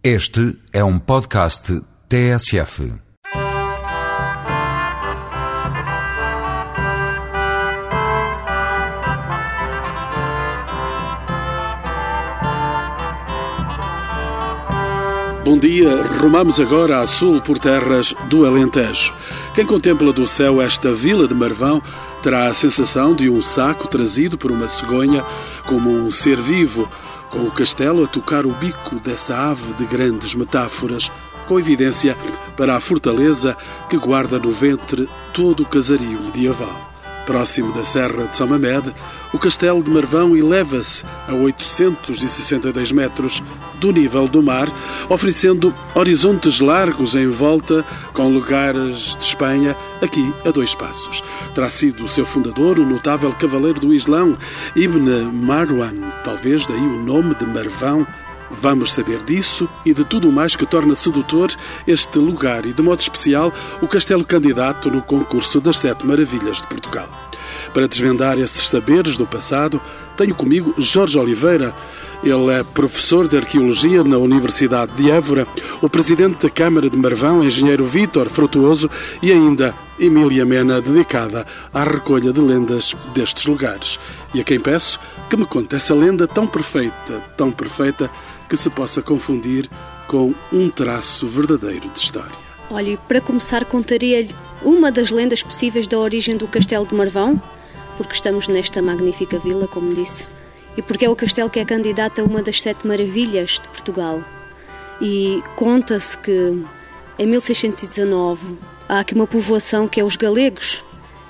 Este é um podcast TSF. Bom dia, rumamos agora a sul por terras do Alentejo. Quem contempla do céu esta vila de Marvão terá a sensação de um saco trazido por uma cegonha como um ser vivo com o castelo a tocar o bico dessa ave de grandes metáforas, com evidência para a fortaleza que guarda no ventre todo o casario medieval. Próximo da Serra de São Mamede, o castelo de Marvão eleva-se a 862 metros do nível do mar, oferecendo horizontes largos em volta, com lugares de Espanha aqui a dois passos. Terá sido o seu fundador, o notável cavaleiro do Islão, Ibn Marwan, talvez daí o nome de Marvão. Vamos saber disso e de tudo mais que torna sedutor este lugar e, de modo especial, o castelo candidato no concurso das Sete Maravilhas de Portugal. Para desvendar esses saberes do passado, tenho comigo Jorge Oliveira. Ele é professor de Arqueologia na Universidade de Évora, o presidente da Câmara de Marvão, engenheiro Vítor Frutuoso e ainda Emília Mena, dedicada à recolha de lendas destes lugares. E a quem peço que me conte essa lenda tão perfeita, tão perfeita, que se possa confundir com um traço verdadeiro de história. Olhe, para começar, contaria-lhe uma das lendas possíveis da origem do Castelo de Marvão, porque estamos nesta magnífica vila, como disse, e porque é o castelo que é candidato a uma das sete maravilhas de Portugal. E conta-se que em 1619 há aqui uma povoação que é os Galegos,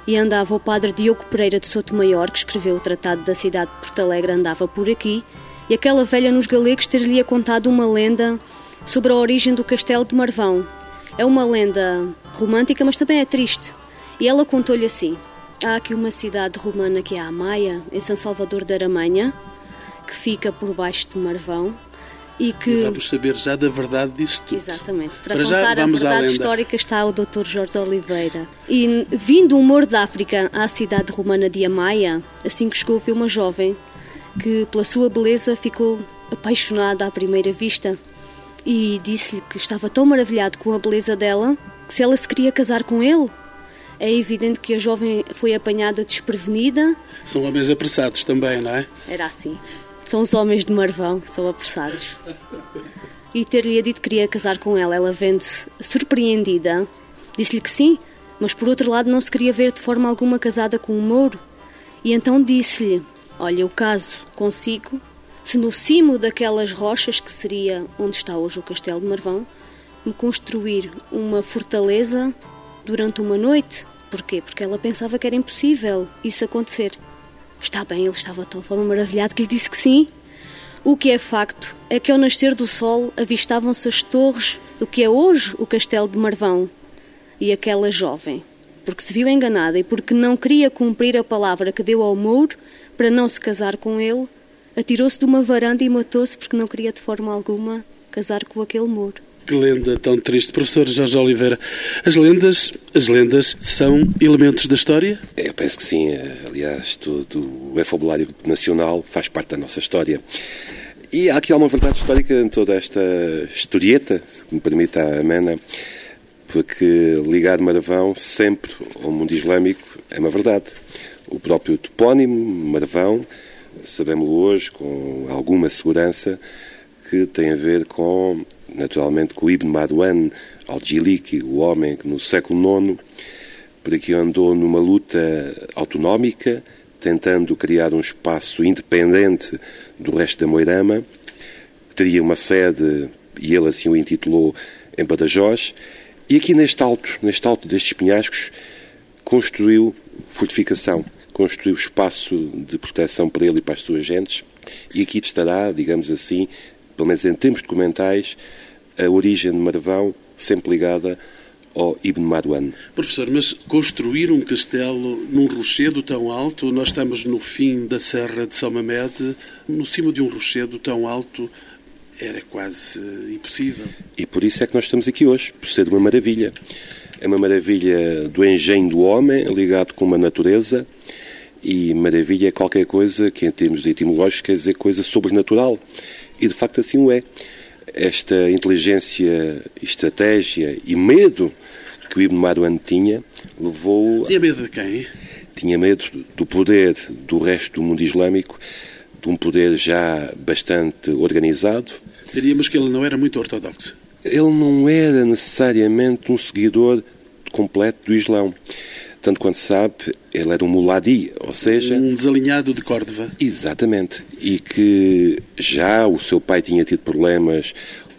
e andava o padre Diogo Pereira de Sotomayor, que escreveu o Tratado da Cidade de Porto Alegre, andava por aqui, e aquela velha nos Galegos ter-lhe contado uma lenda sobre a origem do castelo de Marvão. É uma lenda romântica, mas também é triste. E ela contou-lhe assim: Há aqui uma cidade romana que é a Maia, em São Salvador da Aramanha, que fica por baixo de Marvão. E que. E vamos saber já da verdade disso tudo. Exatamente. Para, Para já, contar a vamos à verdade histórica está o Dr. Jorge Oliveira. E vindo um moro da África à cidade romana de Amaia, assim que chegou, viu uma jovem que, pela sua beleza, ficou apaixonada à primeira vista e disse-lhe que estava tão maravilhado com a beleza dela que se ela se queria casar com ele. É evidente que a jovem foi apanhada desprevenida. São homens apressados também, não é? Era assim. São os homens de Marvão, são apressados. E ter-lhe dito que queria casar com ela, ela vendo-se surpreendida, disse-lhe que sim, mas por outro lado não se queria ver de forma alguma casada com um mouro. E então disse-lhe: Olha, eu caso consigo se no cimo daquelas rochas, que seria onde está hoje o Castelo de Marvão, me construir uma fortaleza durante uma noite. Porquê? Porque ela pensava que era impossível isso acontecer. Está bem, ele estava de tal forma maravilhado que lhe disse que sim. O que é facto é que ao nascer do sol avistavam-se as torres do que é hoje o Castelo de Marvão. E aquela jovem, porque se viu enganada e porque não queria cumprir a palavra que deu ao Mouro para não se casar com ele, atirou-se de uma varanda e matou-se porque não queria de forma alguma casar com aquele Mouro. Que lenda tão triste. Professor Jorge Oliveira, as lendas, as lendas são elementos da história? Eu penso que sim. Aliás, todo o vocabulário nacional faz parte da nossa história. E há aqui alguma verdade histórica em toda esta historieta, se me permite a Amena, porque ligar Marvão sempre ao mundo islâmico é uma verdade. O próprio topónimo, Marvão, sabemos hoje com alguma segurança que tem a ver com, naturalmente, com Ibn Marwan al-Jiliki, o homem que no século IX por aqui andou numa luta autonómica, tentando criar um espaço independente do resto da Moirama, que teria uma sede, e ele assim o intitulou, em Badajoz, e aqui neste alto, neste alto destes penhascos, construiu fortificação, construiu espaço de proteção para ele e para as suas gentes, e aqui estará, digamos assim, pelo menos em termos documentais, a origem de Marvão sempre ligada ao Ibn Marwan. Professor, mas construir um castelo num rochedo tão alto, nós estamos no fim da Serra de São Mamede, no cimo de um rochedo tão alto, era quase impossível. E por isso é que nós estamos aqui hoje, por ser uma maravilha. É uma maravilha do engenho do homem, ligado com uma natureza, e maravilha é qualquer coisa que, em termos etimológicos, quer dizer coisa sobrenatural. E de facto assim o é. esta inteligência, estratégia e medo que o Ibn Marwan tinha levou. Tinha medo de quem? Tinha medo do poder do resto do mundo islâmico, de um poder já bastante organizado. Diríamos que ele não era muito ortodoxo. Ele não era necessariamente um seguidor completo do Islão. Tanto quanto sabe, ele era um muladi, ou seja... Um desalinhado de Córdoba. Exatamente. E que já o seu pai tinha tido problemas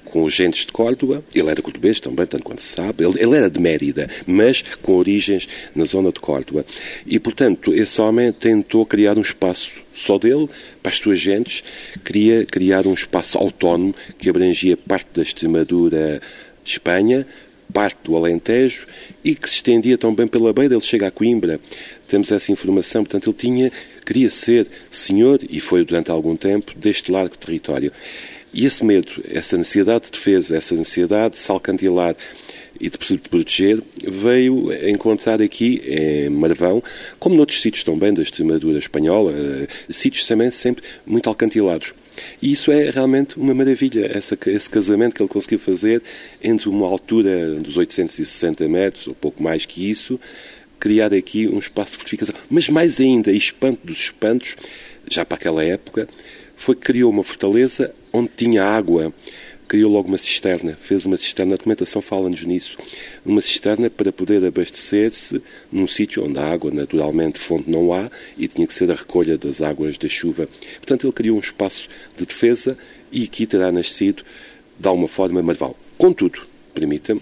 com os gentes de Córdoba. Ele era cordobês também, tanto quanto se sabe. Ele, ele, era de Mérida, mas com origens na zona de Córdoba. E, portanto, esse homem tentou criar um espaço só dele, para as suas gentes, queria criar um espaço autónomo que abrangia parte da Extremadura de Espanha, parte do Alentejo e que se estendia também pela beira. Ele chega a Coimbra, temos essa informação. Portanto, ele tinha, queria ser senhor, e foi durante algum tempo, deste largo território. E esse medo, essa necessidade de defesa, essa necessidade de se alcantilar e de proteger, veio encontrar aqui em Marvão, como noutros sítios também da Extremadura espanhola, eh, sítios também sempre muito alcantilados. E isso é realmente uma maravilha, essa, esse casamento que ele conseguiu fazer entre uma altura dos 860 metros, ou pouco mais que isso, criar aqui um espaço de fortificação. Mas mais ainda, espanto dos espantos, já para aquela época, foi que criou uma fortaleza onde tinha água criou logo uma cisterna, fez uma cisterna, a documentação fala-nos nisso, uma cisterna para poder abastecer-se num sítio onde a água, naturalmente, fonte não há e tinha que ser a recolha das águas da chuva. Portanto, ele criou um espaço de defesa e aqui terá nascido, de alguma forma, Marval. Contudo, permita-me,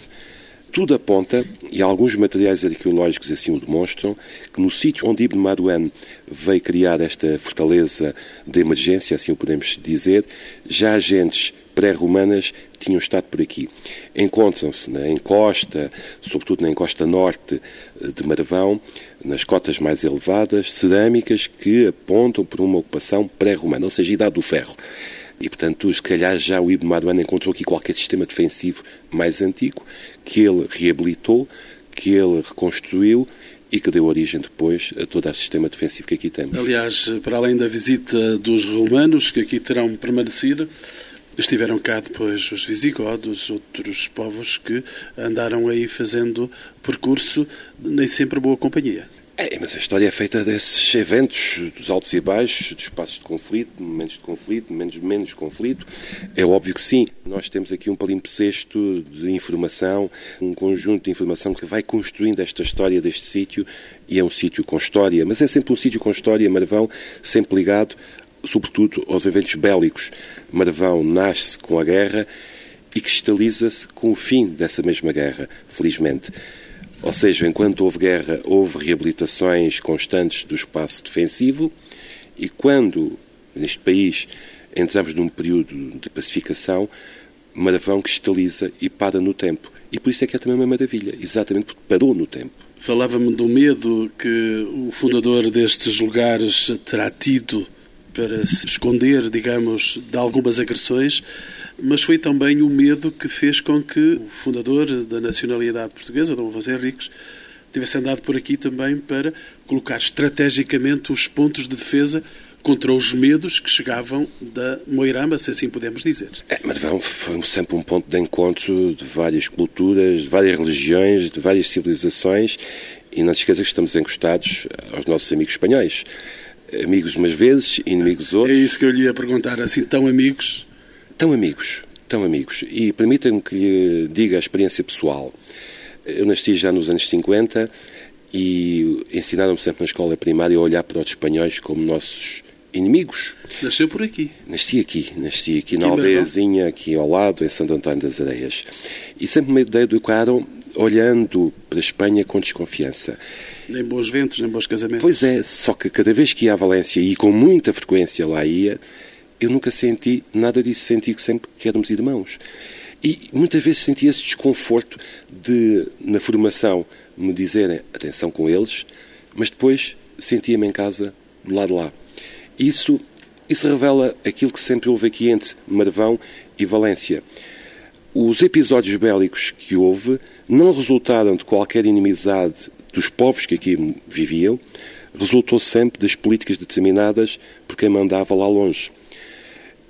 tudo aponta, e alguns materiais arqueológicos assim o demonstram, que no sítio onde Ibn Marwan veio criar esta fortaleza de emergência, assim o podemos dizer, já agentes pré-romanas tinham estado por aqui. Encontram-se na encosta, sobretudo na encosta norte eh, de Marvão, nas cotas mais elevadas, cerâmicas que apontam por uma ocupação pré-romana, ou seja, idade do ferro. E, portanto, se calhar já o Ibn Marwan encontrou aqui qualquer sistema defensivo mais antigo, que ele reabilitou, que ele reconstruiu e que deu origem depois a todo o sistema defensivo que aqui temos. Aliás, para além da visita dos romanos, que aqui terão permanecido, Estiveram cá depois os visigodos, outros povos que andaram aí fazendo percurso, nem sempre boa companhia. É, mas a história é feita desses eventos, dos altos e baixos, dos espaços de conflito, momentos de conflito, menos, menos conflito. É óbvio que sim. Nós temos aqui um palimpsesto de informação, um conjunto de informação que vai construindo esta história deste sítio, e é um sítio com história, mas é sempre um sítio com história, Marvão, sempre ligado sobretudo aos eventos bélicos. Marvão nasce com a guerra e cristaliza-se com o fim dessa mesma guerra, felizmente. Ou seja, enquanto houve guerra, houve reabilitações constantes do espaço defensivo e quando, neste país, entramos num período de pacificação, Marvão cristaliza e para no tempo. E por isso é que é também uma maravilha, exatamente porque parou no tempo. Falava-me do medo que o fundador destes lugares terá tido para se esconder, digamos, de algumas agressões, mas foi também o medo que fez com que o fundador da nacionalidade portuguesa, Dom José Henriques, tivesse andado por aqui também para colocar estrategicamente os pontos de defesa contra os medos que chegavam da Moirama, se assim podemos dizer. É, Marvão foi sempre um ponto de encontro de várias culturas, de várias religiões, de várias civilizações e não se esqueça que estamos encostados aos nossos amigos espanhóis amigos umas vezes, inimigos outros. É isso que eu lhe ia perguntar, assim, tão amigos? Tão amigos, tão amigos. E permita-me que lhe diga a experiência pessoal. Eu nasci já nos anos 50 e ensinaram-me sempre na escola primária a olhar para os espanhóis como nossos inimigos. Nasceu por aqui? Nasci aqui, nasci aqui, na aldeiazinha, aqui ao lado, em Santo Antônio das Areias. E sempre me educaram olhando para a Espanha com desconfiança. Nem bons ventos, nem bons casamentos. Pois é, só que cada vez que ia a Valência e com muita frequência lá ia, eu nunca senti nada disso, senti que sempre que éramos irmãos. E muitas vezes senti esse desconforto de, na formação, me dizerem atenção com eles, mas depois sentia-me em casa do lado lá. Isso, isso revela aquilo que sempre houve aqui entre Marvão e Valência. Os episódios bélicos que houve não resultaram de qualquer inimizade dos povos que aqui viviam, resultou sempre das políticas determinadas por quem mandava lá longe.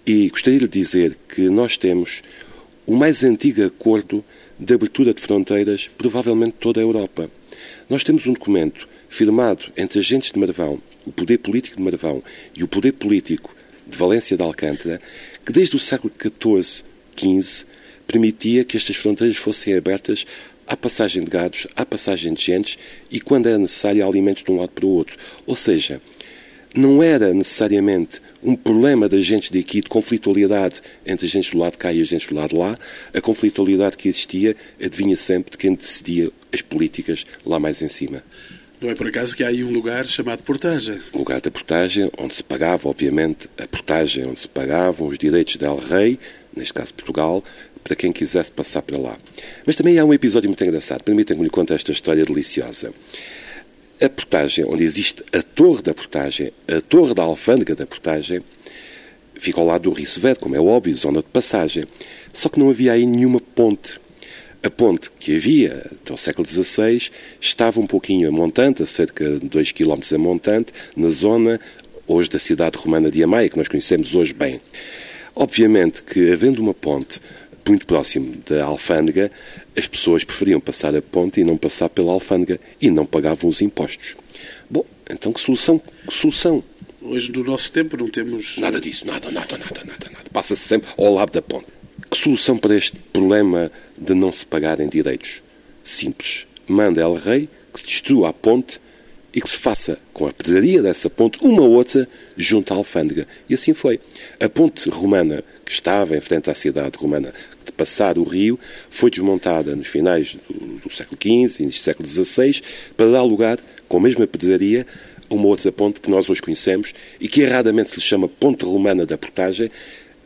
E gostaria de dizer que nós temos o mais antigo acordo de abertura de fronteiras, provavelmente toda a Europa. Nós temos um documento firmado entre agentes de Marvão, o poder político de Marvão e o poder político de Valência de Alcântara, que desde o século XIV, XV, permitia que estas fronteiras fossem abertas à passagem de gados, à passagem de gentes e, quando era necessário, alimentos de um lado para o outro. Ou seja, não era necessariamente um problema de agentes de aqui, de conflitualidade entre agentes do lado de cá e agentes do lado de lá. A conflitualidade que existia adivinha sempre de quem decidia as políticas lá mais em cima. Não é por acaso que há aí um lugar chamado portagem. O lugar da portagem, onde se pagava, obviamente, a portagem, onde se pagavam os direitos del rei, neste caso Portugal, para quem quisesse passar para lá. Mas também há um episódio muito engraçado. Permitem-me lhe contar esta história deliciosa. A portagem, onde existe a torre da portagem, a torre da alfândega da portagem, fica ao lado do Rio Severo, como é óbvio, zona de passagem. Só que não havia aí nenhuma ponte. A ponte que havia até o século XVI estava um pouquinho a montante, a cerca de 2 km a montante, na zona hoje da cidade romana de Amaia, que nós conhecemos hoje bem. Obviamente que, havendo uma ponte muito próximo da alfândega, as pessoas preferiam passar a ponte e não passar pela alfândega e não pagavam os impostos. Bom, então que solução? Que solução? Hoje, no nosso tempo, não temos. Nada disso, nada, nada, nada, nada. nada. Passa-se sempre ao lado da ponte. Que solução para este problema de não se pagarem direitos? Simples. Manda El Rei que se destrua a ponte e que se faça com a pedraria dessa ponte uma outra junto à alfândega. E assim foi. A ponte romana, que estava em frente à cidade romana de passar o rio, foi desmontada nos finais do, do século XV, início do século XVI, para dar lugar, com a mesma pedraria, a uma outra ponte que nós hoje conhecemos e que erradamente se chama Ponte Romana da Portagem,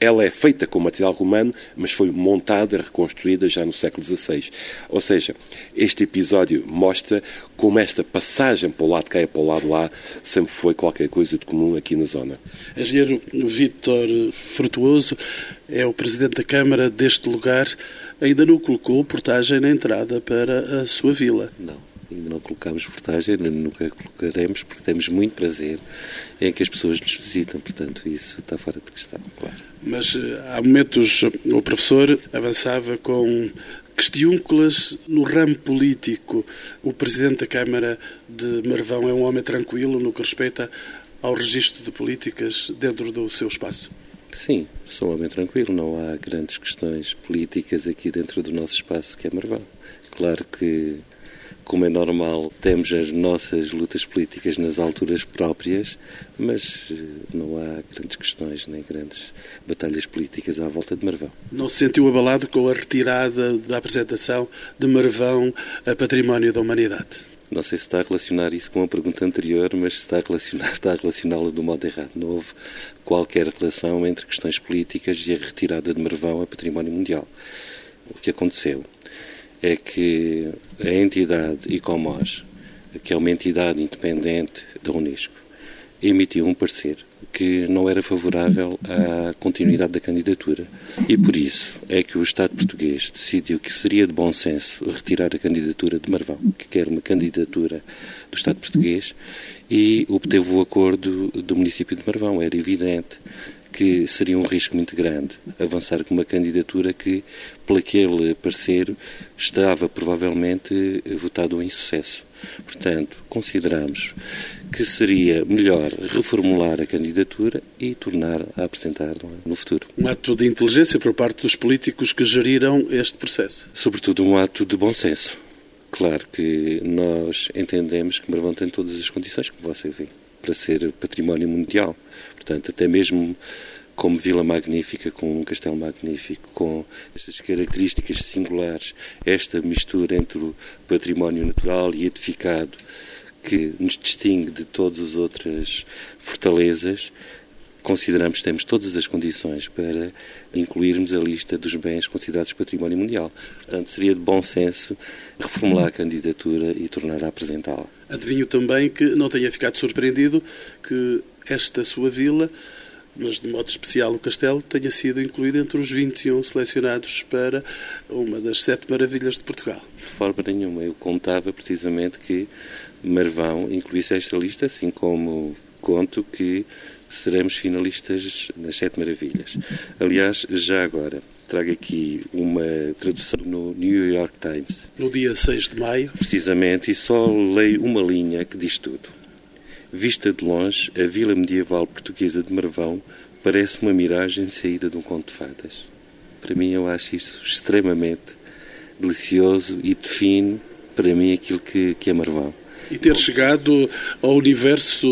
ela é feita com material romano, mas foi montada, reconstruída já no século XVI. Ou seja, este episódio mostra como esta passagem para o lado cá e para o lado lá sempre foi qualquer coisa de comum aqui na zona. Engenheiro Vítor Frutuoso é o presidente da Câmara deste lugar. Ainda não colocou portagem na entrada para a sua vila. Não ainda não colocamos portagem, nunca colocaremos, porque temos muito prazer em que as pessoas nos visitam, portanto, isso está fora de questão, claro. Mas eh, há momentos o professor avançava com questiúnculas no ramo político. O presidente da Câmara de Marvão é um homem tranquilo no que respeita ao registro de políticas dentro do seu espaço. Sim, sou um homem tranquilo, não há grandes questões políticas aqui dentro do nosso espaço que é Marvão. Claro que como é normal, temos as nossas lutas políticas nas alturas próprias, mas eh, não há grandes questões nem grandes batalhas políticas à volta de Marvão. Não se sentiu abalado com a retirada da apresentação de Marvão a Património da Humanidade? Não sei se está a relacionar isso com a pergunta anterior, mas se está a relacionar, está a relacioná-lo do modo errado. Não houve qualquer relação entre questões políticas e a retirada de Marvão a Património Mundial. O que aconteceu é que a entidade ICOMOS, que é uma entidade independente da Unesco, emitiu um parecer que não era favorável à continuidade da candidatura. E por isso é que o Estado português decidiu que seria de bom senso retirar a candidatura de Marvão, que quer uma candidatura do Estado português, e obteve o acordo do município de Marvão. Era evidente que seria um risco muito grande avançar com uma candidatura que, por aquele parecer, estava provavelmente votado em sucesso. Portanto, consideramos que seria melhor reformular a candidatura e tornar a apresentar no futuro. Um ato de inteligência por parte dos políticos que geriram este processo. Sobretudo um ato de bom senso. Claro que nós entendemos que Marvão tem todas as condições, como você vê, para ser património mundial. Portanto, até mesmo como vila magnífica, com um castelo magnífico, com estas características singulares, esta mistura entre o património natural e edificado que nos distingue de todas as outras fortalezas, consideramos que temos todas as condições para incluirmos a lista dos bens considerados património mundial. Portanto, seria de bom senso reformular a candidatura e tornar a apresentá-la. Adivinho também que não tenha ficado surpreendido que esta sua vila, mas de modo especial o castelo, tenha sido incluído entre os 21 selecionados para uma das sete maravilhas de Portugal. De forma nenhuma. Eu contava precisamente que Marvão incluísse esta lista, assim como conto que seremos finalistas nas Sete Maravilhas. Aliás, já agora, trago aqui uma tradução no New York Times. No dia 6 de maio. Precisamente, e só leio uma linha que diz tudo. Vista de longe, a vila medieval portuguesa de Marvão parece uma miragem saída de um conto de fadas. Para mim, eu acho isso extremamente delicioso e define, para mim, aquilo que, que é Marvão. E ter chegado ao universo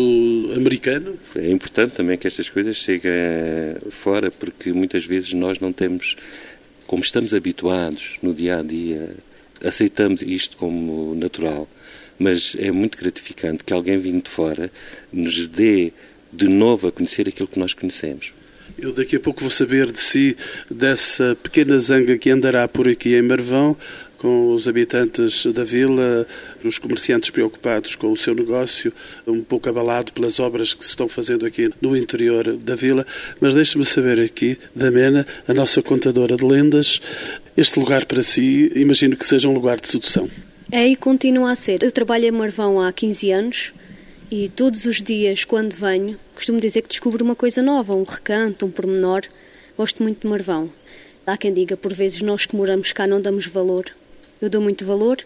americano? É importante também que estas coisas cheguem fora, porque muitas vezes nós não temos, como estamos habituados no dia a dia, aceitamos isto como natural. Mas é muito gratificante que alguém vindo de fora nos dê de novo a conhecer aquilo que nós conhecemos. Eu daqui a pouco vou saber de si, dessa pequena zanga que andará por aqui em Marvão, com os habitantes da vila, os comerciantes preocupados com o seu negócio, um pouco abalado pelas obras que se estão fazendo aqui no interior da vila. Mas deixe-me saber aqui, da Mena, a nossa contadora de lendas, este lugar para si, imagino que seja um lugar de sedução. É e continua a ser. Eu trabalho em Marvão há 15 anos e todos os dias, quando venho, costumo dizer que descubro uma coisa nova, um recanto, um pormenor. Gosto muito de Marvão. Há quem diga, por vezes, nós que moramos cá não damos valor eu dou muito valor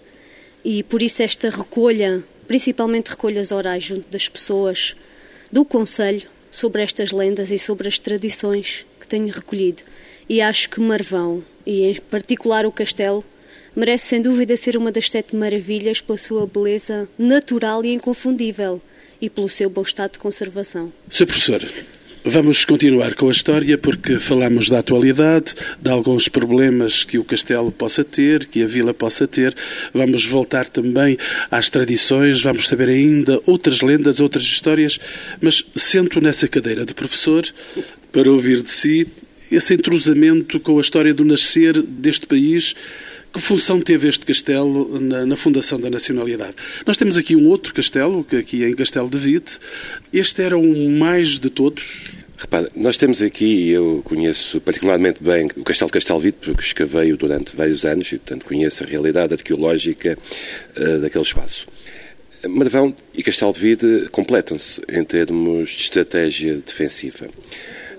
e por isso esta recolha, principalmente recolhas orais junto das pessoas do Conselho sobre estas lendas e sobre as tradições que tenho recolhido. E acho que Marvão, e em particular o castelo, merece sem dúvida ser uma das sete maravilhas pela sua beleza natural e inconfundível e pelo seu bom estado de conservação. Sr. Professor, Vamos continuar com a história porque falamos da atualidade, de alguns problemas que o castelo possa ter, que a vila possa ter. Vamos voltar também às tradições, vamos saber ainda outras lendas, outras histórias, mas sento nessa cadeira de professor para ouvir de si esse entrosamento com a história do nascer deste país que função teve este castelo na, na, fundação da nacionalidade? Nós temos aqui um outro castelo, que aqui é em Castelo de Vite. Este era o mais de todos? Repara, nós temos aqui, eu conheço particularmente bem o Castelo de Castelvite, porque escavei-o durante vários anos e, portanto, conheço a realidade arqueológica uh, daquele espaço. Marvão e Castelo de Vide completam-se em termos de estratégia defensiva.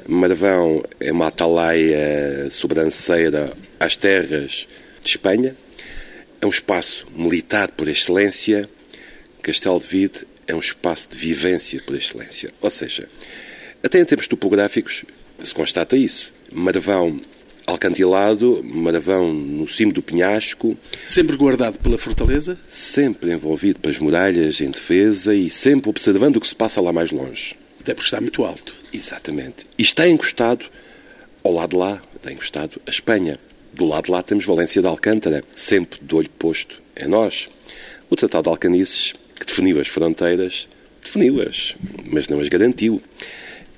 Marvão é uma atalaia sobranceira às terras de Espanha, é um espaço militar por excelência, Castelo de Vide é um espaço de vivência por excelência. Ou seja, até em termos topográficos se constata isso. Marvão alcantilado, Marvão no cimo do penhasco. Sempre guardado pela fortaleza? Sempre envolvido pelas muralhas em defesa e sempre observando o que se passa lá mais longe. Até porque está muito alto. Exatamente. E está encostado, ao lado de lá, está encostado a Espanha. Do lado de lá temos Valência de Alcântara, sempre de olho posto em nós. O Tratado de Alcanices, que definiu as fronteiras, definiu-as, mas não as garantiu.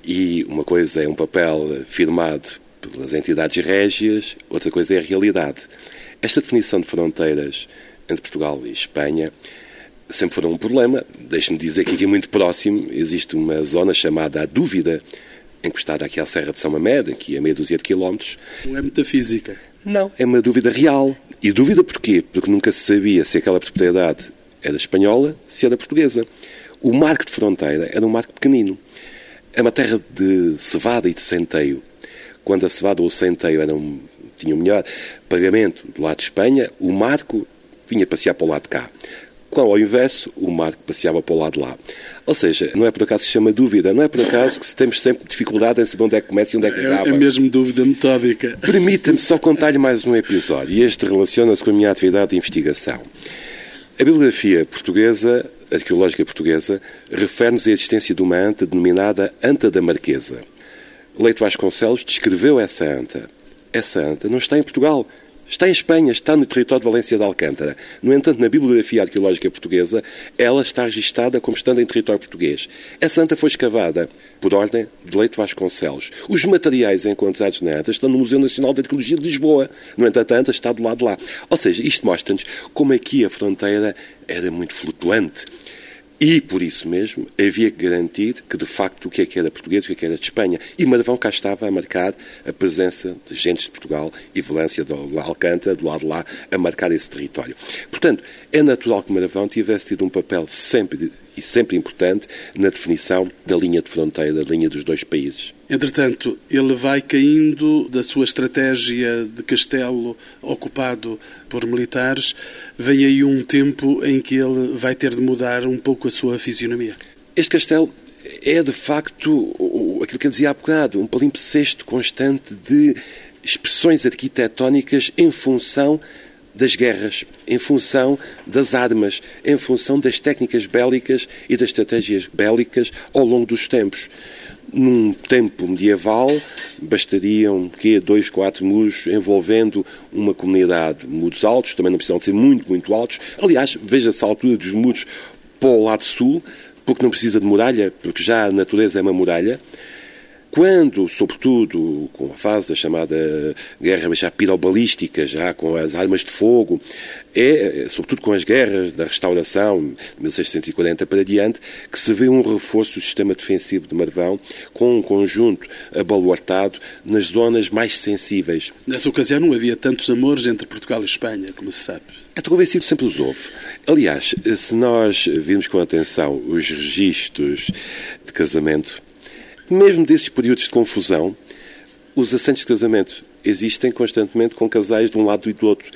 E uma coisa é um papel firmado pelas entidades régias, outra coisa é a realidade. Esta definição de fronteiras entre Portugal e Espanha sempre foram um problema. Deixe-me dizer que aqui muito próximo existe uma zona chamada a Dúvida, encostada aqui à Serra de São Mamede, aqui a meia dúzia de quilómetros. Não é metafísica. Não, é uma dúvida real. E dúvida porquê? Porque nunca se sabia se aquela propriedade era espanhola, se era portuguesa. O marco de fronteira era um marco pequenino. É uma terra de cevada e de centeio. Quando a cevada ou o centeio eram, tinham melhor pagamento do lado de Espanha, o marco vinha passear para o lado de cá. Quando, ao inverso, o marco passeava para o lado de lá. Ou seja, não é por acaso que se chama dúvida, não é por acaso que temos sempre dificuldade em saber onde é que começa e onde é que acaba. É, é mesmo dúvida metódica. Permita-me só contar-lhe mais um episódio, e este relaciona-se com a minha atividade de investigação. A bibliografia portuguesa, arqueológica portuguesa, refere-nos à existência de uma anta denominada Anta da Marquesa. Leite Vasconcelos descreveu essa anta. Essa anta não está em Portugal, Está em Espanha, está no território de Valência de Alcântara. No entanto, na bibliografia arqueológica portuguesa, ela está registada como estando em território português. A santa foi escavada por ordem de Leite Vasconcelos. Os materiais encontrados na anta estão no Museu Nacional de Arqueologia de Lisboa. No entanto, a anta está do lado de lá. Ou seja, isto mostra-nos como aqui a fronteira era muito flutuante. E, por isso mesmo, havia que garantir que, de facto, o que é que era português e o que é que era de Espanha. E Marvão cá estava a marcar a presença de gentes de Portugal e Valência de Alcântara, do lado de lá, a marcar esse território. Portanto, é natural que Marvão tivesse tido um papel sempre e sempre importante na definição da linha de fronteira, da linha dos dois países. Entretanto, ele vai caindo da sua estratégia de castelo ocupado por militares. Vem aí um tempo em que ele vai ter de mudar um pouco a sua fisionomia. Este castelo é, de facto, aquilo que eu dizia há bocado, um palimpsesto constante de expressões arquitetónicas em função das guerras, em função das armas, em função das técnicas bélicas e das estratégias bélicas ao longo dos tempos. Num tempo medieval, bastariam que dois, quatro muros envolvendo uma comunidade, muros altos, também não precisam de ser muito, muito altos. Aliás, veja-se a altura dos muros para o lado sul, porque não precisa de muralha, porque já a natureza é uma muralha. Quando, sobretudo, com a fase da chamada guerra já pirobalística, já com as armas de fogo, é, sobretudo com as guerras da restauração, de 1640 para diante, que se vê um reforço do sistema defensivo de Marvão, com um conjunto abaluartado nas zonas mais sensíveis. Nessa ocasião não havia tantos amores entre Portugal e Espanha, como se sabe. É convencido sempre os houve. Aliás, se nós virmos com atenção os registros de casamento mesmo desses períodos de confusão, os assentos de casamento existem constantemente com casais de um lado e do outro.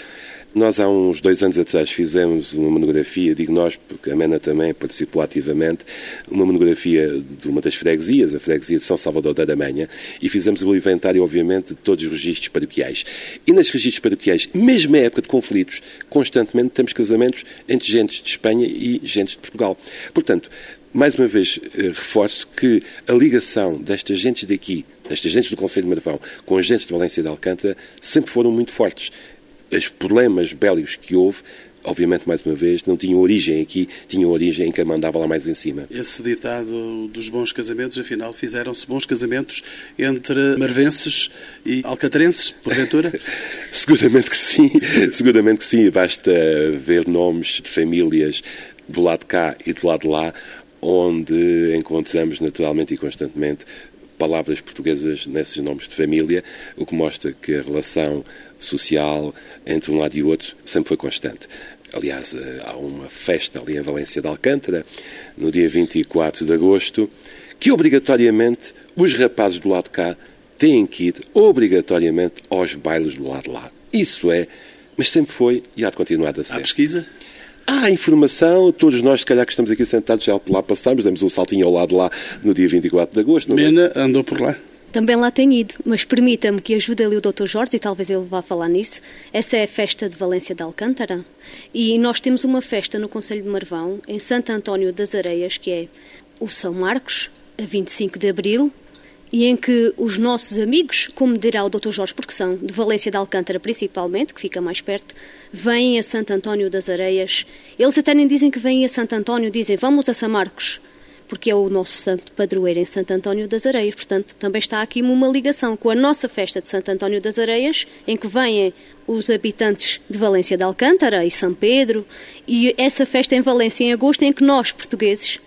Nós, há uns dois anos atrás, fizemos uma monografia, digo nós, porque a Mena também participou ativamente, uma monografia de uma das freguesias, a freguesia de São Salvador da Aramanha, e fizemos o inventário, obviamente, de todos os registros paroquiais. E nas registros paroquiais, mesmo na época de conflitos, constantemente temos casamentos entre gentes de Espanha e gentes de Portugal. Portanto, mais uma vez, eh, reforço que a ligação destas gentes daqui, destas gentes do Conselho de Marvão, com as gentes de Valência e de Alcântara, sempre foram muito fortes. Os problemas bélicos que houve, obviamente, mais uma vez, não tinham origem aqui, tinham origem em quem mandava lá mais em cima. Esse ditado dos bons casamentos, afinal, fizeram-se bons casamentos entre marvenses e alcatrenses, porventura? seguramente que sim, seguramente que sim. Basta ver nomes de famílias do lado de cá e do lado de lá, onde encontramos naturalmente e constantemente palavras portuguesas nesses nomes de família, o que mostra que a relação social entre um lado e o outro sempre foi constante. Aliás, eh, há uma festa ali em Valência de Alcântara, no dia 24 de agosto, que obrigatoriamente os rapazes do lado de cá têm que ir obrigatoriamente aos bailes do lado de lá. Isso é, mas sempre foi e há de continuar a ser. Há pesquisa? Há informação, todos nós, se calhar, que estamos aqui sentados, já por lá passamos, demos um saltinho ao lado lá no dia 24 de agosto. Mena andou por lá. Também lá tenho ido, mas permita-me que ajude ali o Dr. Jorge, e talvez ele vá falar nisso. Essa é a festa de Valência de Alcântara. E nós temos uma festa no Conselho de Marvão, em Santo António das Areias, que é o São Marcos, a 25 de Abril, e em que os nossos amigos, como dirá o Dr. Jorge, porque são de Valência de Alcântara principalmente, que fica mais perto, vêm a Santo António das Areias. Eles até nem dizem que vêm a Santo António, dizem vamos a São Marcos, porque é o nosso santo padroeiro em Santo António das Areias. Portanto, também está aqui uma ligação com a nossa festa de Santo António das Areias, em que vêm os habitantes de Valência de Alcântara e São Pedro, e essa festa em Valência em agosto, em que nós, portugueses,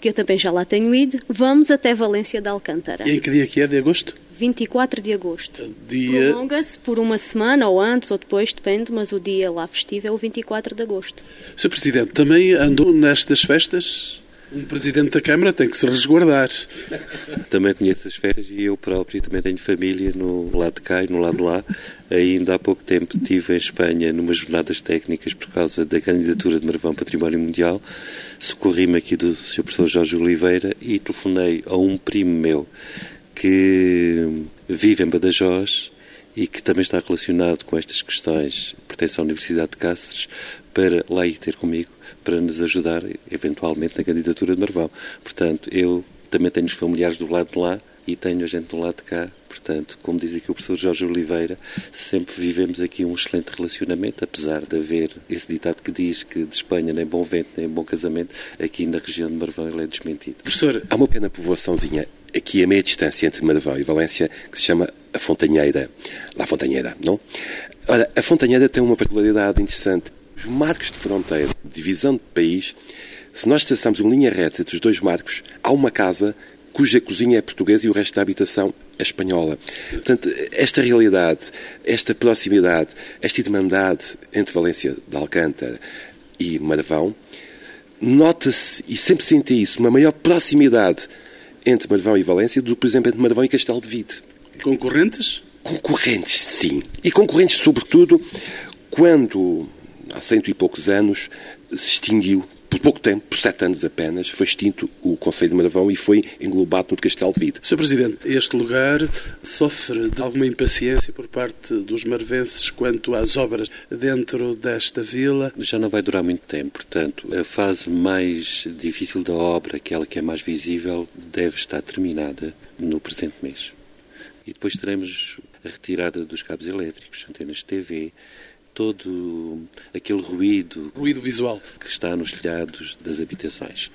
que eu também já lá tenho ido, vamos até Valência de Alcântara. E em que dia que é de agosto? 24 de agosto. Dia... Prolonga-se por uma semana, ou antes, ou depois, depende, mas o dia lá festivo é o 24 de agosto. Sr. Presidente, também andou nestas festas? Um Presidente da Câmara tem que se resguardar. Também conheço as festas e eu próprio também tenho família no lado de cá e no lado de lá. Ainda há pouco tempo estive em Espanha numas jornadas técnicas por causa da candidatura de Marvão Património Mundial. Socorri-me aqui do Sr. Professor Jorge Oliveira e telefonei a um primo meu que vive em Badajoz e que também está relacionado com estas questões, pertence à Universidade de Cáceres, para lá ir ter comigo para nos ajudar, eventualmente, na candidatura de Marvão. Portanto, eu também tenho os familiares do lado de lá e tenho a gente do lado de cá. Portanto, como diz aqui o professor Jorge Oliveira, sempre vivemos aqui um excelente relacionamento, apesar de haver esse ditado que diz que de Espanha nem bom vento nem bom casamento, aqui na região de Marvão ele é desmentido. Professor, há uma pequena povoaçãozinha aqui a meia distância entre Marvão e Valência que se chama a Fontanheira. La Fontanheira, não? Ora, a Fontanheira tem uma particularidade interessante. Os marcos de fronteira, divisão de país, se nós traçamos uma linha reta entre os dois marcos, há uma casa cuja cozinha é portuguesa e o resto da habitação é espanhola. Portanto, esta realidade, esta proximidade, esta irmandade entre Valência de Alcântara e Marvão nota-se, e sempre senti isso, uma maior proximidade entre Marvão e Valência do que, por exemplo, entre Marvão e Castelo de Vide. Concorrentes? Concorrentes, sim. E concorrentes, sobretudo, quando, há cento e poucos anos, se extinguiu por pouco tempo, por sete anos apenas, foi extinto o Conselho de Marvão e foi englobado no de Castelo de Vide. Sr. Presidente, este lugar sofre de alguma impaciência por parte dos marvenses quanto às obras dentro desta vila? Já não vai durar muito tempo, portanto, a fase mais difícil da obra, aquela que é mais visível, deve estar terminada no presente mês. E depois teremos a retirada dos cabos elétricos, antenas de TV, todo aquele ruído, ruído visual que está nos telhados das habitações.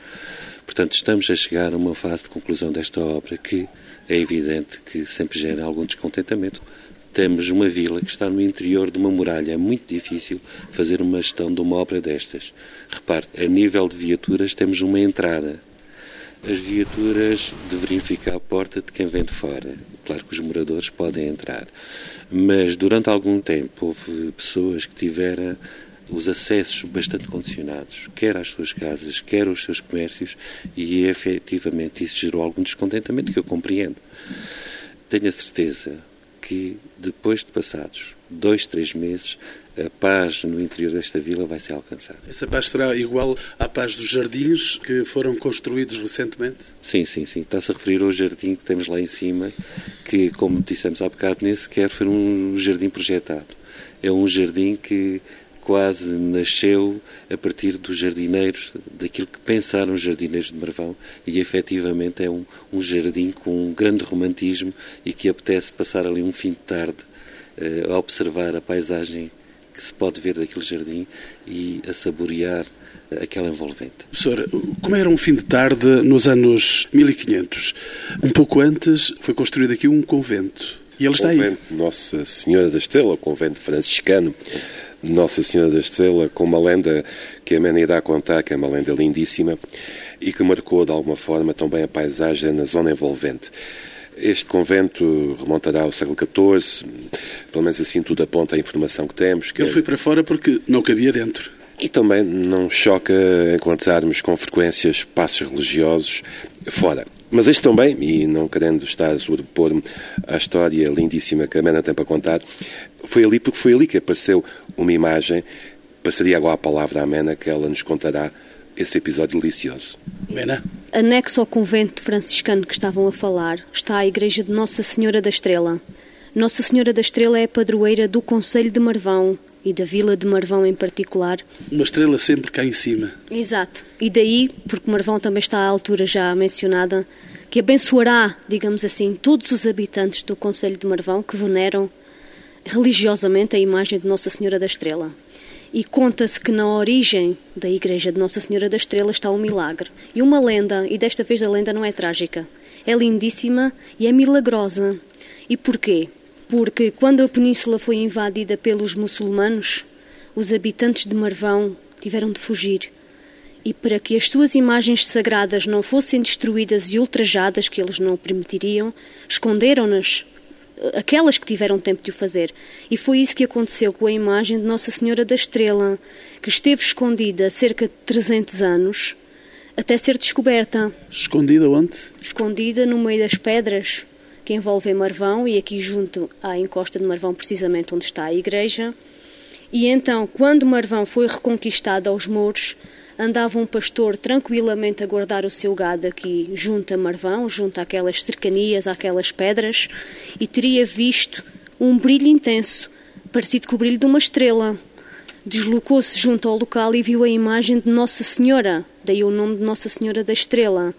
Portanto, estamos a chegar a uma fase de conclusão desta obra que é evidente que sempre gera algum descontentamento. Temos uma vila que está no interior de uma muralha. É muito difícil fazer uma gestão de uma obra destas. Repare, a nível de viaturas temos uma entrada as viaturas deveriam ficar à porta de quem vem de fora. Claro que os moradores podem entrar. Mas durante algum tempo houve pessoas que tiveram os acessos bastante condicionados, quer às suas casas, quer aos seus comércios, e efetivamente isso gerou algum descontentamento que eu compreendo. Tenho a certeza que depois de passados dois, três meses, a paz no interior desta vila vai ser alcançada. Essa paz será igual à paz dos jardins que foram construídos recentemente? Sim, sim, sim. Está-se a referir ao jardim que temos lá em cima, que, como dissemos há bocado, nem sequer foi um jardim projetado. É um jardim que quase nasceu a partir dos jardineiros, daquilo que pensaram os jardineiros de Marvão, e efetivamente é um, um jardim com um grande romantismo e que apetece passar ali um fim de tarde uh, a observar a paisagem que se pode ver daquele jardim e a saborear aquela envolvente. Professor, como era um fim de tarde nos anos 1500? Um pouco antes foi construído aqui um convento. E ele está convento aí. Nossa Senhora da Estrela, o convento franciscano Nossa Senhora da Estrela, com uma lenda que a Mena irá contar, que é uma lenda lindíssima e que marcou de alguma forma também a paisagem na zona envolvente. Este convento remontará ao século XIV, pelo menos assim tudo aponta a informação que temos. Que Ele foi para fora porque não cabia dentro. E também não choca encontrarmos com frequência espaços religiosos fora. Mas este também, e não querendo estar a sobrepor-me à história lindíssima que a Mena tem para contar, foi ali porque foi ali que apareceu uma imagem. Passaria agora a palavra à Mena que ela nos contará esse episódio delicioso. Mena? Anexo ao convento franciscano que estavam a falar está a igreja de Nossa Senhora da Estrela. Nossa Senhora da Estrela é a padroeira do Conselho de Marvão e da Vila de Marvão em particular. Uma estrela sempre cá em cima. Exato. E daí, porque Marvão também está à altura já mencionada, que abençoará, digamos assim, todos os habitantes do Conselho de Marvão que veneram religiosamente a imagem de Nossa Senhora da Estrela. E conta-se que na origem da igreja de Nossa Senhora da Estrela está um milagre. E uma lenda, e desta vez a lenda não é trágica. É lindíssima e é milagrosa. E porquê? Porque quando a península foi invadida pelos muçulmanos, os habitantes de Marvão tiveram de fugir. E para que as suas imagens sagradas não fossem destruídas e ultrajadas, que eles não permitiriam, esconderam-nas aquelas que tiveram tempo de o fazer. E foi isso que aconteceu com a imagem de Nossa Senhora da Estrela, que esteve escondida cerca de 300 anos, até ser descoberta. Escondida onde? Escondida no meio das pedras que envolvem Marvão e aqui junto à encosta de Marvão, precisamente onde está a igreja. E então, quando Marvão foi reconquistado aos mouros, andava um pastor tranquilamente a guardar o seu gado aqui junto a Marvão, junto àquelas cercanias, àquelas pedras, e teria visto um brilho intenso, parecido com o brilho de uma estrela. Deslocou-se junto ao local e viu a imagem de Nossa Senhora, daí o nome de Nossa Senhora da Estrela.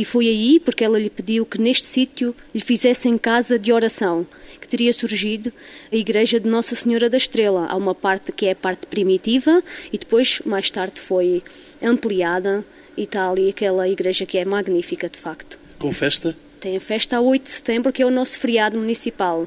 E foi aí porque ela lhe pediu que neste sítio lhe fizessem casa de oração, que teria surgido a igreja de Nossa Senhora da Estrela. Há uma parte que é a parte primitiva e depois, mais tarde, foi ampliada e está ali aquela igreja que é magnífica, de facto. Com festa? Tem a festa a 8 de setembro, que é o nosso feriado municipal.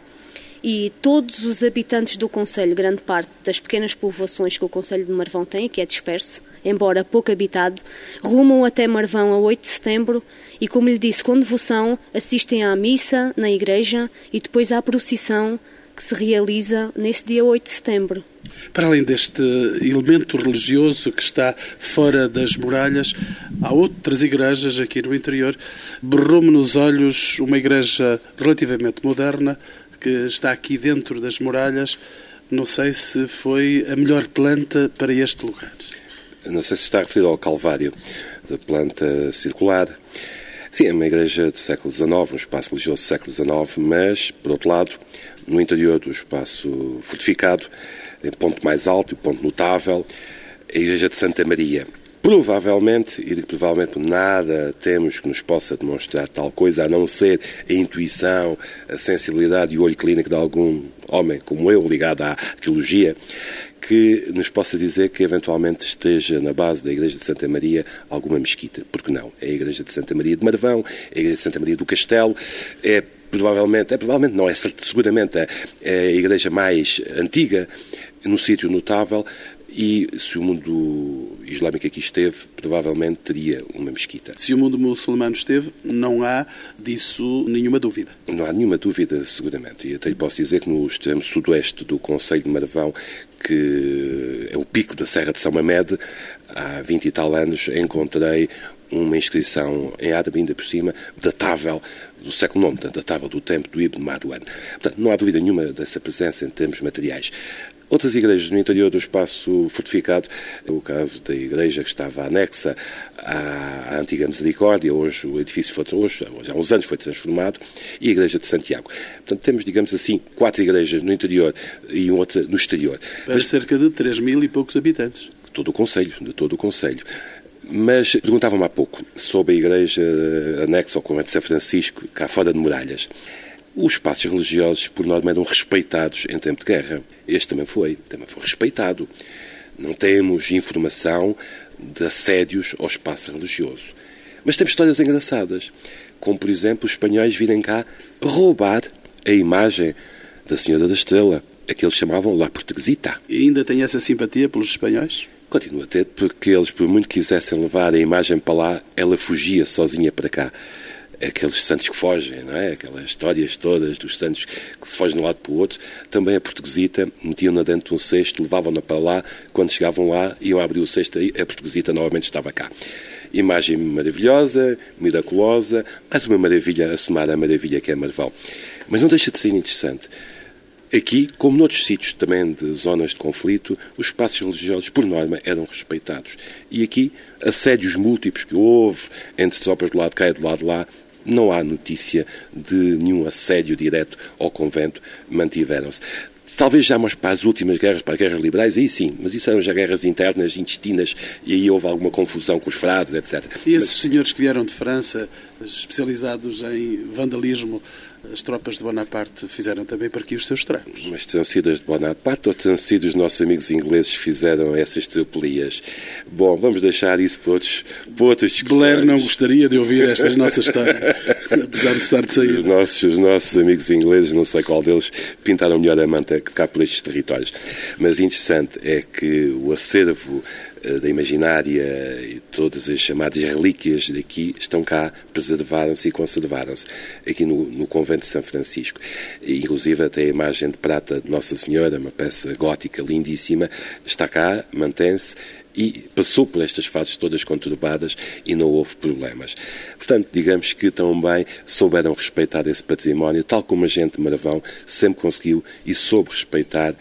E todos os habitantes do Conselho, grande parte das pequenas povoações que o Conselho de Marvão tem, que é disperso, embora pouco habitado, rumam até Marvão a 8 de setembro e, como lhe disse, com devoção, assistem à missa na igreja e depois à procissão que se realiza nesse dia 8 de setembro. Para além deste elemento religioso que está fora das muralhas, há outras igrejas aqui no interior. Berrou-me nos olhos uma igreja relativamente moderna que está aqui dentro das muralhas. Não sei se foi a melhor planta para este lugar. Não sei se está referido ao Calvário, da planta circular. Sim, é uma igreja do século XIX, um espaço religioso do século XIX, mas, por outro lado, no interior do espaço fortificado, em ponto mais alto e ponto notável, a igreja de Santa Maria. Provavelmente, e provavelmente nada temos que nos possa demonstrar tal coisa, a não ser a intuição, a sensibilidade e o olho clínico de algum homem como eu, ligado à teologia, que nos possa dizer que eventualmente esteja na base da Igreja de Santa Maria alguma mesquita. Porque não? É a Igreja de Santa Maria de Marvão, é a Igreja de Santa Maria do Castelo, é provavelmente, é provavelmente não, é seguramente a, é a igreja mais antiga, no sítio notável, e se o mundo islâmico aqui esteve, provavelmente teria uma mesquita. Se o mundo muçulmano esteve, não há disso nenhuma dúvida. Não há nenhuma dúvida, seguramente. E até lhe posso dizer que no extremo sudoeste do Conselho de Marvão, que é o pico da Serra de São Mamede, há 20 e tal anos encontrei uma inscrição em árabe, ainda por cima, datável do século IX, datável do tempo do Ibn Madwan. Portanto, não há dúvida nenhuma dessa presença em termos materiais. Outras igrejas no interior do espaço fortificado, o caso da igreja que estava anexa à, antiga Misericórdia, hoje o edifício foi, hoje, hoje, há uns anos foi transformado, e a igreja de Santiago. Portanto, temos, digamos assim, quatro igrejas no interior e outra no exterior. Para Mas, cerca de 3 mil e poucos habitantes. De todo o Conselho, de todo o Conselho. Mas perguntavam-me há pouco sobre a igreja anexa ao convento de São Francisco, cá fora de muralhas. Os espaços religiosos, por norma, eram respeitados em tempo de guerra. Este também foi, também foi respeitado. Não temos informação de assédios ao espaço religioso. Mas temos histórias engraçadas, como, por exemplo, os espanhóis virem cá roubar a imagem da Senhora da Estrela, a que eles chamavam La Portuguesita. E ainda tem essa simpatia pelos espanhóis? Continua a ter, porque eles, por muito quisessem levar a imagem para lá, ela fugia sozinha para cá aqueles santos que fogem, não é? Aquelas histórias todas dos santos que se fogem de um lado para o outro. Também a portuguesita, metiam-na dentro de um cesto, levavam-na para lá. Quando chegavam lá, iam abrir o cesto e a portuguesita novamente estava cá. Imagem maravilhosa, miraculosa, mais uma maravilha a somar a maravilha que é Marvão. Mas não deixa de ser interessante. Aqui, como noutros sítios também de zonas de conflito, os espaços religiosos, por norma, eram respeitados. E aqui, assédios múltiplos que houve entre tropas do lado de cá e do lado de lá, não há notícia de nenhum assédio direto ao convento, mantiveram-se. Talvez já mais para as últimas guerras, para as guerras liberais, aí sim, mas isso eram já guerras internas, intestinas, e aí houve alguma confusão com os frades, etc. E esses mas... senhores que vieram de França, especializados em vandalismo, as tropas de Bonaparte fizeram também para aqui os seus estragos. Mas terão sido as de Bonaparte ou terão sido os nossos amigos ingleses que fizeram essas tropelias? Bom, vamos deixar isso para, outros, para outras discussões. Blair não gostaria de ouvir esta nossa história, apesar de estar de sair. Os nossos, os nossos amigos ingleses, não sei qual deles, pintaram melhor a manta que cá por estes territórios. Mas interessante é que o acervo da imaginária e todas as chamadas relíquias daqui estão cá, preservaram-se e conservaram-se aqui no, no, convento de São Francisco. E, inclusive até a imagem de prata de Nossa Senhora, uma peça gótica lindíssima, está cá, mantém-se e passou por estas fases todas conturbadas e não houve problemas. Portanto, digamos que também souberam respeitar esse património, tal como a gente de Maravão sempre conseguiu e soube respeitar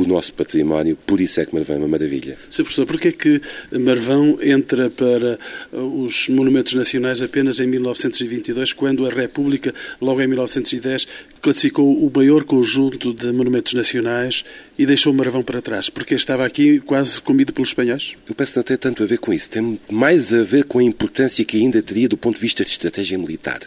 o nosso património, por isso é que Marvão é uma maravilha. Sr. Professor, porquê é que Marvão entra para os monumentos nacionais apenas em 1922, quando a República, logo em 1910, classificou o maior conjunto de monumentos nacionais e deixou Marvão para trás? Porque estava aqui quase comido pelos espanhóis? Eu penso que não tem tanto a ver com isso. Tem mais a ver com a importância que ainda teria do ponto de vista de estratégia militar.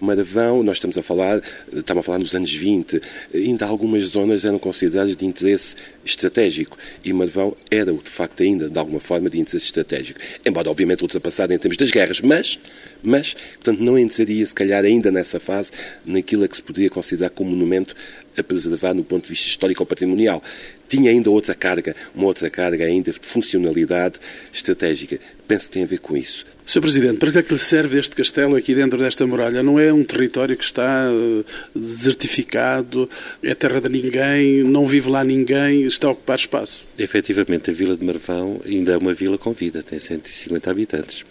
Maravão, nós estamos a falar, estamos a falar nos anos 20, ainda algumas zonas eram consideradas de interesse estratégico e Maravão era, de facto, ainda de alguma forma de interesse estratégico. Embora, obviamente, ultrapassado em termos das guerras, mas, mas portanto, não entraria, se calhar, ainda nessa fase, naquilo a que se poderia considerar como monumento a preservar no ponto de vista histórico-patrimonial. Tinha ainda outra carga, uma outra carga ainda de funcionalidade estratégica. Penso que tem a ver com isso. Sr. Presidente, para que é que lhe serve este castelo aqui dentro desta muralha? Não é um território que está eh, desertificado, é terra de ninguém, não vive lá ninguém, está a ocupar espaço? Efetivamente, a Vila de Marvão ainda é uma vila com vida, tem 150 habitantes.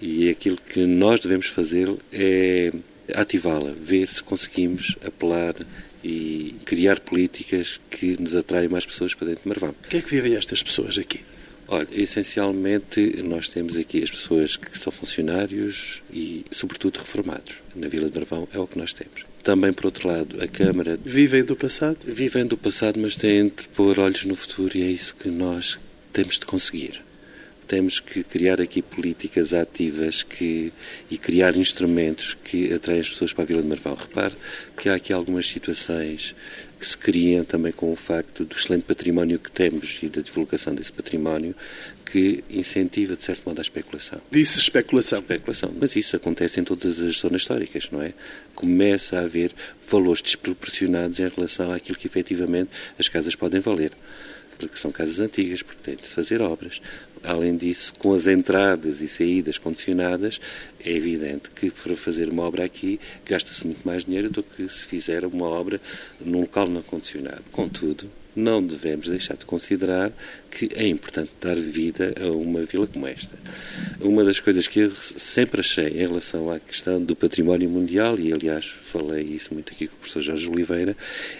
E aquilo que nós devemos fazer é ativá-la, ver se conseguimos apelar e criar políticas que nos atraem mais pessoas para dentro de Marvão. O que é que vivem estas pessoas aqui? Olha, essencialmente nós temos aqui as pessoas que são funcionários e, sobretudo, reformados. Na Vila de Marvão é o que nós temos. Também, por outro lado, a Câmara. Vivem do passado? Vivem do passado, mas têm de pôr olhos no futuro e é isso que nós temos de conseguir temos que criar aqui políticas ativas que, e criar instrumentos que atraem as pessoas para a Vila de Marvão. Repare que há aqui algumas situações que se criam também com o facto do excelente património que temos e da divulgação desse património que incentiva, de certo modo, a especulação. Disse especulação. Especulação. Mas isso acontece em todas as zonas históricas, não é? Começa a haver valores desproporcionados em relação àquilo que efetivamente as casas podem valer porque são casas antigas, porque tem de se fazer obras. Além disso, com as entradas e saídas condicionadas, é evidente que para fazer uma obra aqui gasta-se muito mais dinheiro do que se fizer uma obra num local não condicionado. Contudo, não devemos deixar de considerar que é importante dar vida a uma vila como esta. Uma das coisas que eu sempre achei em relação à questão do património mundial, e aliás falei isso muito aqui com o professor Jorge Oliveira,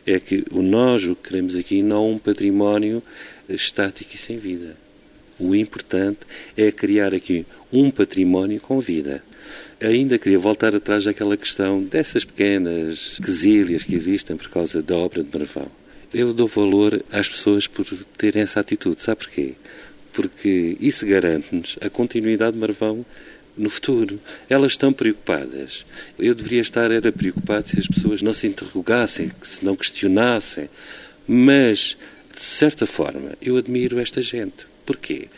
é que o nós o que queremos aqui não é um património estático e sem vida o importante é criar aqui um património com vida. Ainda queria voltar atrás daquela questão dessas pequenas quesilhas que existem por causa da obra de Marvão. Eu dou valor às pessoas por terem essa atitude. Sabe porquê? Porque isso garante-nos a continuidade de Marvão no futuro. Elas estão preocupadas. Eu deveria estar era preocupado se as pessoas não se interrogassem, se não questionassem. Mas, de certa forma, eu admiro esta gente. Porquê?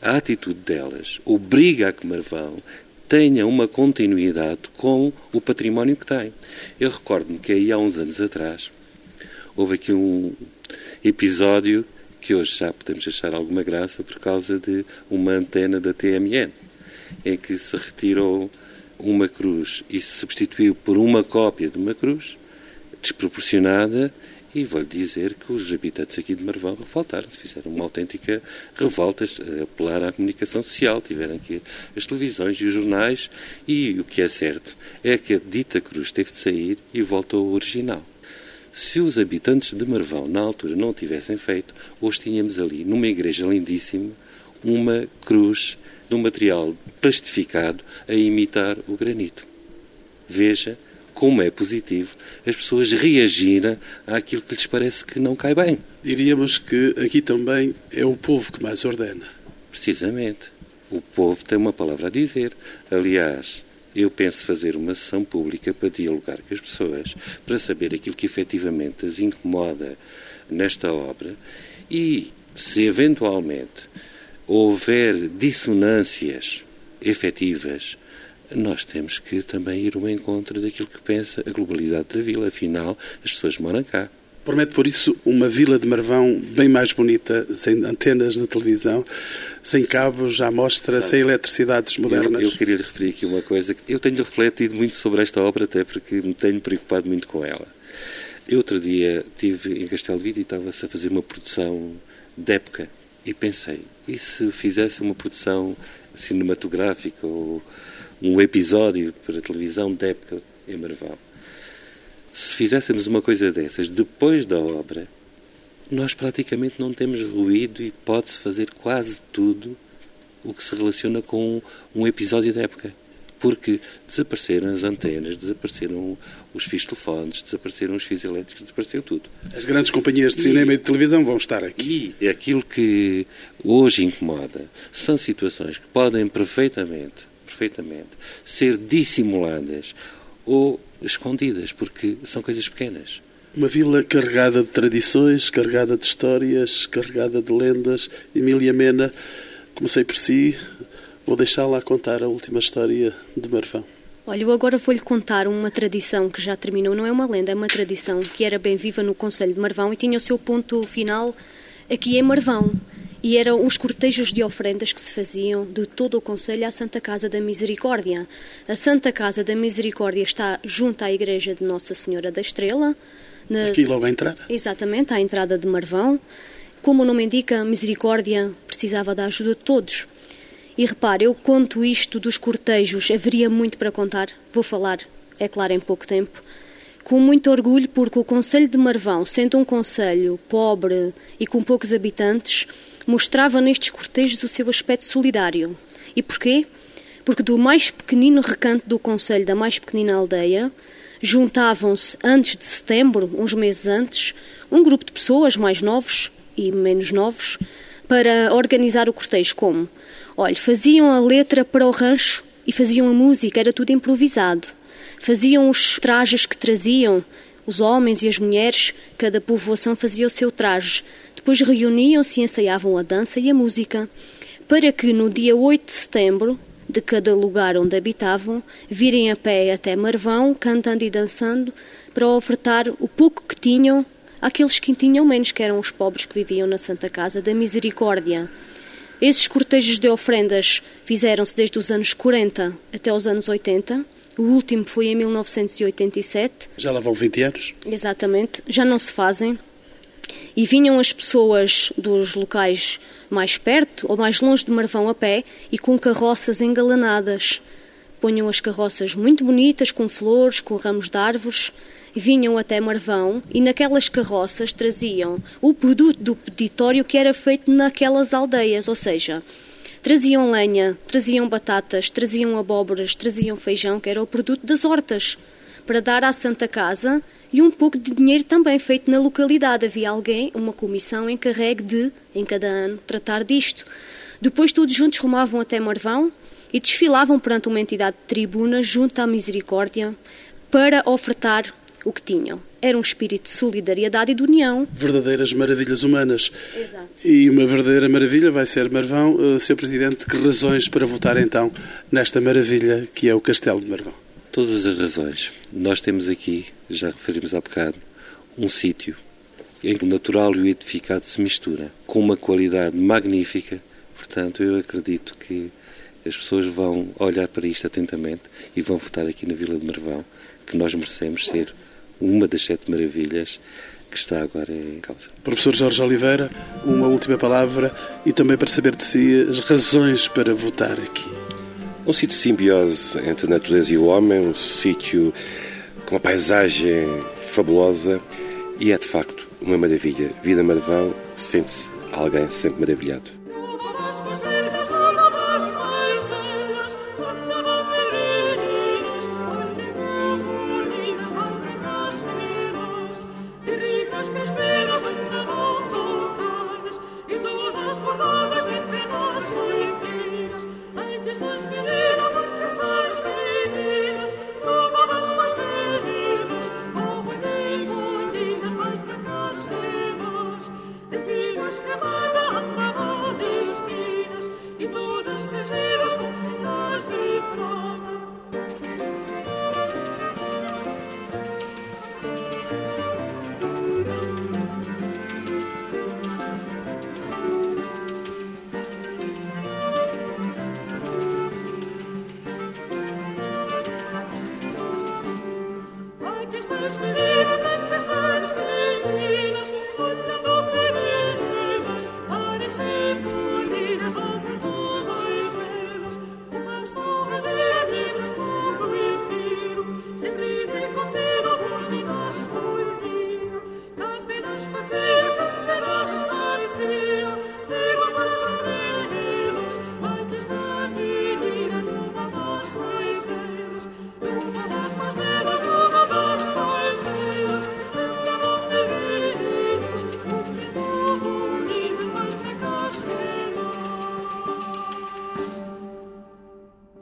A atitude delas obriga a que Marvão tenha uma continuidade com o património que tem. Eu recordo-me que aí há uns anos atrás houve aqui um episódio que hoje já podemos achar alguma graça por causa de uma antena da TMN, em que se retirou uma cruz e se substituiu por uma cópia de uma cruz desproporcionada e vou-lhe dizer que os habitantes aqui de Marvão revoltaram-se, fizeram uma autêntica revolta, a apelar à comunicação social, tiveram aqui as televisões e os jornais, e o que é certo é que a dita cruz teve de sair e voltou ao original. Se os habitantes de Marvão, na altura, não tivessem feito, hoje tínhamos ali, numa igreja lindíssima, uma cruz de um material plastificado a imitar o granito. Veja como é positivo as pessoas reagirem àquilo que lhes parece que não cai bem. Diríamos que aqui também é o povo que mais ordena. Precisamente. O povo tem uma palavra a dizer. Aliás, eu penso fazer uma sessão pública para dialogar com as pessoas, para saber aquilo que efetivamente as incomoda nesta obra e, se eventualmente houver dissonâncias efetivas nós temos que também ir ao encontro daquilo que pensa a globalidade da vila. Afinal, as pessoas moram cá. Promete, por isso, uma vila de Marvão bem mais bonita, sem antenas de televisão, sem cabos já mostra, sem eletricidades modernas. Eu, eu queria lhe referir aqui uma coisa. Eu tenho refletido muito sobre esta obra, até porque me tenho preocupado muito com ela. Eu, outro dia, estive em Castelo de Vida e estava-se a fazer uma produção de época. E pensei, e se fizesse uma produção cinematográfica ou um episódio para televisão de época em Marvão. Se fizéssemos uma coisa dessas depois da obra, nós praticamente não temos ruído e pode-se fazer quase tudo o que se relaciona com um episódio da época. Porque desapareceram as antenas, desapareceram os fios telefones, desapareceram os fios elétricos, desapareceu tudo. As grandes companhias de cinema e, e de televisão vão estar aqui. E aquilo que hoje incomoda são situações que podem perfeitamente perfeitamente, ser dissimuladas ou escondidas, porque são coisas pequenas. Uma vila carregada de tradições, carregada de histórias, carregada de lendas. Emília Mena, comecei por si, vou deixá-la contar a última história de Marvão. Olha, eu agora vou-lhe contar uma tradição que já terminou, não é uma lenda, é uma tradição que era bem viva no Conselho de Marvão e tinha o seu ponto final aqui em Marvão. E eram os cortejos de ofrendas que se faziam de todo o Conselho à Santa Casa da Misericórdia. A Santa Casa da Misericórdia está junto à Igreja de Nossa Senhora da Estrela. Na... Aqui logo à entrada? Exatamente, à entrada de Marvão. Como o nome indica, a Misericórdia precisava da ajuda de todos. E repare, eu conto isto dos cortejos, haveria muito para contar, vou falar, é claro, em pouco tempo. Com muito orgulho, porque o Conselho de Marvão, sendo um conselho pobre e com poucos habitantes, mostrava nestes cortejos o seu aspecto solidário. E porquê? Porque do mais pequenino recanto do Conselho, da mais pequenina aldeia, juntavam-se, antes de setembro, uns meses antes, um grupo de pessoas mais novos e menos novos, para organizar o cortejo. Como? Olha, faziam a letra para o rancho e faziam a música, era tudo improvisado. Faziam os trajes que traziam, os homens e as mulheres, cada povoação fazia o seu traje. Depois reuniam-se e ensaiavam a dança e a música, para que no dia 8 de setembro, de cada lugar onde habitavam, virem a pé até Marvão, cantando e dançando, para ofertar o pouco que tinham àqueles que tinham menos, que eram os pobres que viviam na Santa Casa da Misericórdia. Esses cortejos de ofrendas fizeram-se desde os anos 40 até os anos 80. O último foi em 1987. Já lá vão 20 anos? Exatamente. Já não se fazem. E vinham as pessoas dos locais mais perto ou mais longe de Marvão a pé e com carroças engalanadas. Ponham as carroças muito bonitas, com flores, com ramos de árvores, vinham até Marvão e naquelas carroças traziam o produto do peditório que era feito naquelas aldeias, ou seja, traziam lenha, traziam batatas, traziam abóboras, traziam feijão, que era o produto das hortas, para dar à Santa Casa e um pouco de dinheiro também feito na localidade. Havia alguém, uma comissão encarregue de, em cada ano, tratar disto. Depois todos juntos rumavam até Marvão e desfilavam perante uma entidade de tribuna junto à misericórdia para ofertar o que tinham. Era um espírito de solidariedade e de união. Verdadeiras maravilhas humanas. Exato. E uma verdadeira maravilha vai ser Marvão. Uh, Sr. Presidente, que razões para votar então nesta maravilha que é o Castelo de Marvão? Todas as razões. Nós temos aqui, já referimos há bocado, um sítio em que o natural e o edificado se mistura, com uma qualidade magnífica. Portanto, eu acredito que as pessoas vão olhar para isto atentamente e vão votar aqui na Vila de Marvão, que nós merecemos ser uma das sete maravilhas que está agora em causa. Professor Jorge Oliveira, uma última palavra e também para saber de si as razões para votar aqui. Um sítio de simbiose entre a natureza e o homem, um sítio com uma paisagem fabulosa e é de facto uma maravilha. Vida Marvão, sente-se alguém sempre maravilhado.